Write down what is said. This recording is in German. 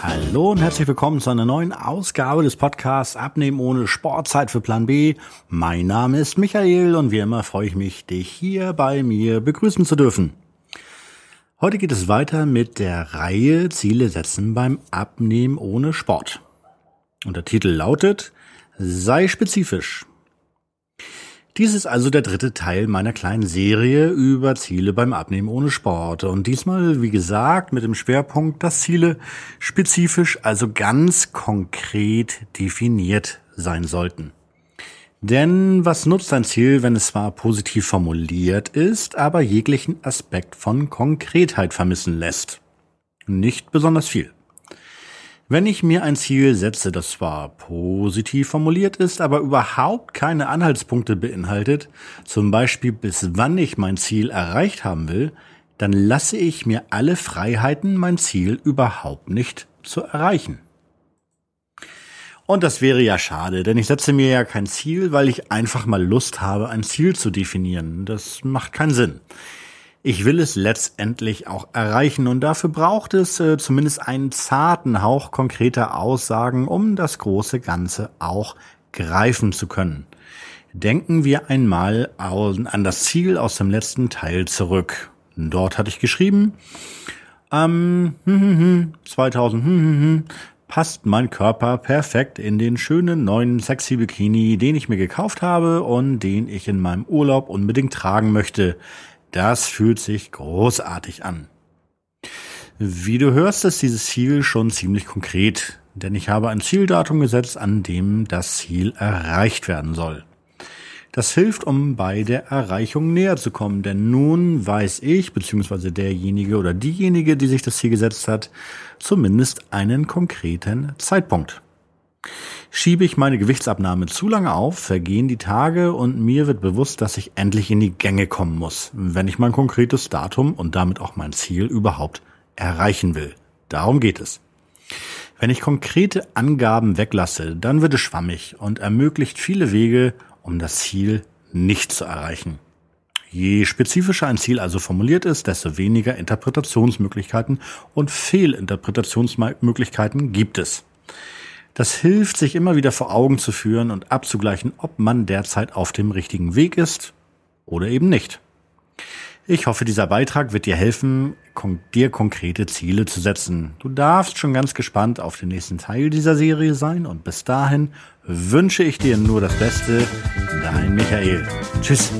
Hallo und herzlich willkommen zu einer neuen Ausgabe des Podcasts Abnehmen ohne Sportzeit für Plan B. Mein Name ist Michael und wie immer freue ich mich, dich hier bei mir begrüßen zu dürfen. Heute geht es weiter mit der Reihe Ziele setzen beim Abnehmen ohne Sport. Und der Titel lautet Sei spezifisch. Dies ist also der dritte Teil meiner kleinen Serie über Ziele beim Abnehmen ohne Sport. Und diesmal, wie gesagt, mit dem Schwerpunkt, dass Ziele spezifisch, also ganz konkret definiert sein sollten. Denn was nutzt ein Ziel, wenn es zwar positiv formuliert ist, aber jeglichen Aspekt von Konkretheit vermissen lässt? Nicht besonders viel. Wenn ich mir ein Ziel setze, das zwar positiv formuliert ist, aber überhaupt keine Anhaltspunkte beinhaltet, zum Beispiel bis wann ich mein Ziel erreicht haben will, dann lasse ich mir alle Freiheiten, mein Ziel überhaupt nicht zu erreichen. Und das wäre ja schade, denn ich setze mir ja kein Ziel, weil ich einfach mal Lust habe, ein Ziel zu definieren. Das macht keinen Sinn. Ich will es letztendlich auch erreichen und dafür braucht es äh, zumindest einen zarten Hauch konkreter Aussagen, um das große Ganze auch greifen zu können. Denken wir einmal an das Ziel aus dem letzten Teil zurück. Dort hatte ich geschrieben, ähm, 2000 hm, hm, hm, passt mein Körper perfekt in den schönen neuen sexy Bikini, den ich mir gekauft habe und den ich in meinem Urlaub unbedingt tragen möchte. Das fühlt sich großartig an. Wie du hörst, ist dieses Ziel schon ziemlich konkret, denn ich habe ein Zieldatum gesetzt, an dem das Ziel erreicht werden soll. Das hilft, um bei der Erreichung näher zu kommen, denn nun weiß ich, beziehungsweise derjenige oder diejenige, die sich das Ziel gesetzt hat, zumindest einen konkreten Zeitpunkt. Schiebe ich meine Gewichtsabnahme zu lange auf, vergehen die Tage und mir wird bewusst, dass ich endlich in die Gänge kommen muss, wenn ich mein konkretes Datum und damit auch mein Ziel überhaupt erreichen will. Darum geht es. Wenn ich konkrete Angaben weglasse, dann wird es schwammig und ermöglicht viele Wege, um das Ziel nicht zu erreichen. Je spezifischer ein Ziel also formuliert ist, desto weniger Interpretationsmöglichkeiten und Fehlinterpretationsmöglichkeiten gibt es. Das hilft, sich immer wieder vor Augen zu führen und abzugleichen, ob man derzeit auf dem richtigen Weg ist oder eben nicht. Ich hoffe, dieser Beitrag wird dir helfen, dir konkrete Ziele zu setzen. Du darfst schon ganz gespannt auf den nächsten Teil dieser Serie sein und bis dahin wünsche ich dir nur das Beste. Dein Michael. Tschüss.